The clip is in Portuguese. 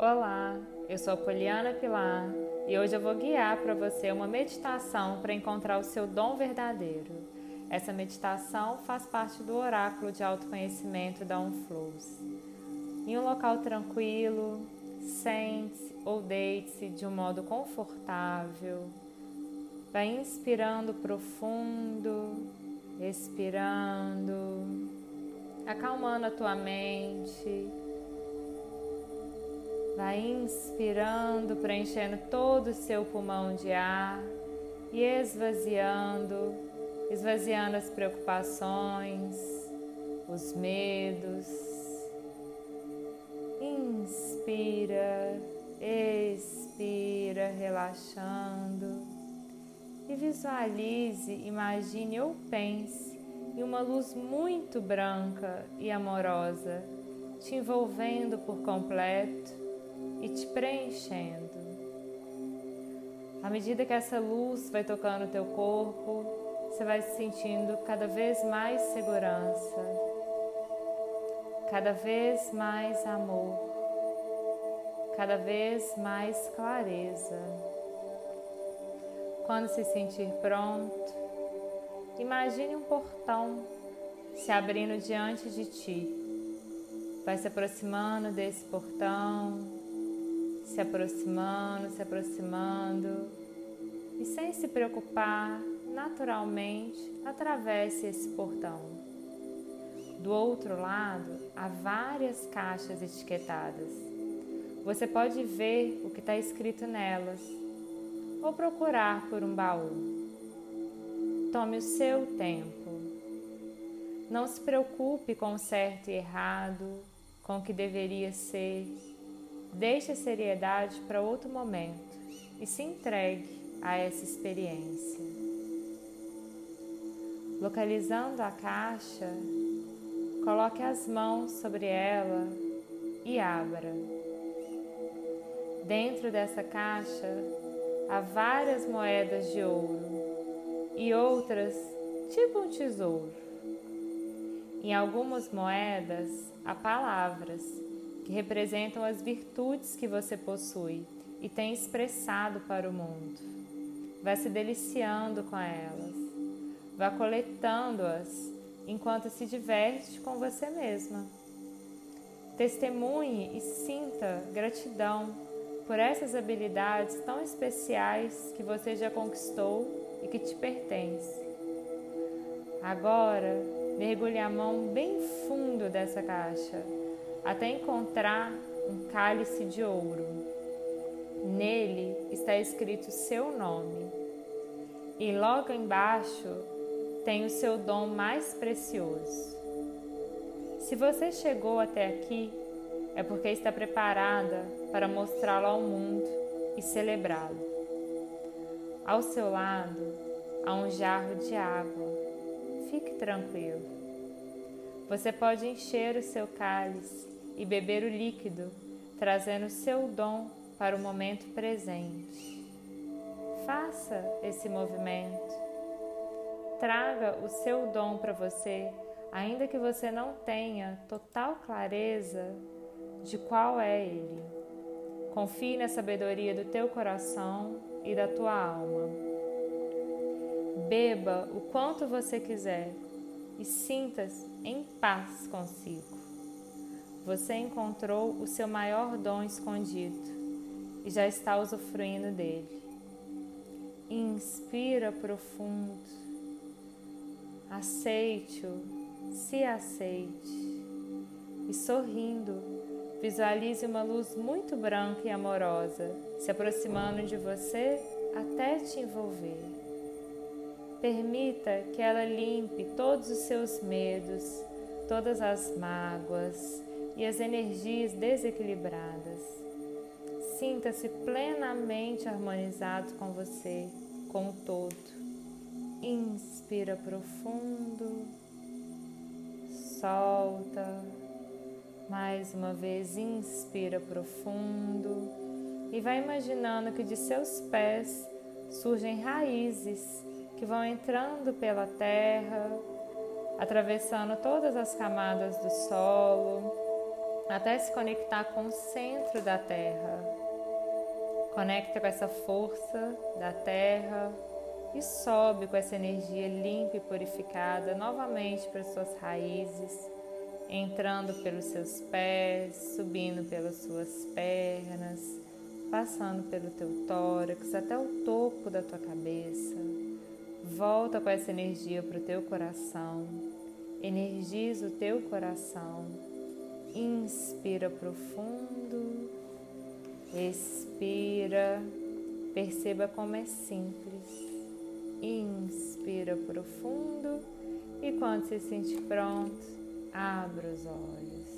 Olá, eu sou a Poliana Pilar e hoje eu vou guiar para você uma meditação para encontrar o seu dom verdadeiro. Essa meditação faz parte do oráculo de autoconhecimento da Unflows. Em um local tranquilo, sente-se ou deite-se de um modo confortável. Vai inspirando profundo, expirando, acalmando a tua mente Vai inspirando, preenchendo todo o seu pulmão de ar e esvaziando, esvaziando as preocupações, os medos. Inspira, expira, relaxando. E visualize, imagine ou pense em uma luz muito branca e amorosa, te envolvendo por completo e te preenchendo. À medida que essa luz vai tocando o teu corpo, você vai sentindo cada vez mais segurança, cada vez mais amor, cada vez mais clareza. Quando se sentir pronto, imagine um portão se abrindo diante de ti. Vai se aproximando desse portão, se aproximando, se aproximando e sem se preocupar, naturalmente atravesse esse portão. Do outro lado, há várias caixas etiquetadas. Você pode ver o que está escrito nelas ou procurar por um baú. Tome o seu tempo. Não se preocupe com o certo e errado, com o que deveria ser Deixe a seriedade para outro momento e se entregue a essa experiência. Localizando a caixa, coloque as mãos sobre ela e abra. Dentro dessa caixa há várias moedas de ouro e outras tipo um tesouro. Em algumas moedas há palavras que representam as virtudes que você possui e tem expressado para o mundo. Vá se deliciando com elas, vá coletando-as enquanto se diverte com você mesma. Testemunhe e sinta gratidão por essas habilidades tão especiais que você já conquistou e que te pertencem. Agora, mergulhe a mão bem fundo dessa caixa até encontrar um cálice de ouro. Nele está escrito seu nome, e logo embaixo tem o seu dom mais precioso. Se você chegou até aqui, é porque está preparada para mostrá-lo ao mundo e celebrá-lo. Ao seu lado há um jarro de água. Fique tranquilo. Você pode encher o seu cálice e beber o líquido, trazendo seu dom para o momento presente. Faça esse movimento. Traga o seu dom para você, ainda que você não tenha total clareza de qual é ele. Confie na sabedoria do teu coração e da tua alma. Beba o quanto você quiser e sinta-se em paz consigo você encontrou o seu maior dom escondido e já está usufruindo dele. Inspira profundo, aceite-o, se aceite e sorrindo, visualize uma luz muito branca e amorosa se aproximando de você até te envolver. Permita que ela limpe todos os seus medos, todas as mágoas, e as energias desequilibradas. Sinta-se plenamente harmonizado com você, com o todo. Inspira profundo, solta. Mais uma vez, inspira profundo e vai imaginando que de seus pés surgem raízes que vão entrando pela terra, atravessando todas as camadas do solo até se conectar com o centro da Terra. Conecta com essa força da Terra e sobe com essa energia limpa e purificada novamente para suas raízes, entrando pelos seus pés, subindo pelas suas pernas, passando pelo teu tórax até o topo da tua cabeça. Volta com essa energia para o teu coração. Energiza o teu coração. Inspira profundo. Expira. Perceba como é simples. Inspira profundo e quando se sentir pronto, abra os olhos.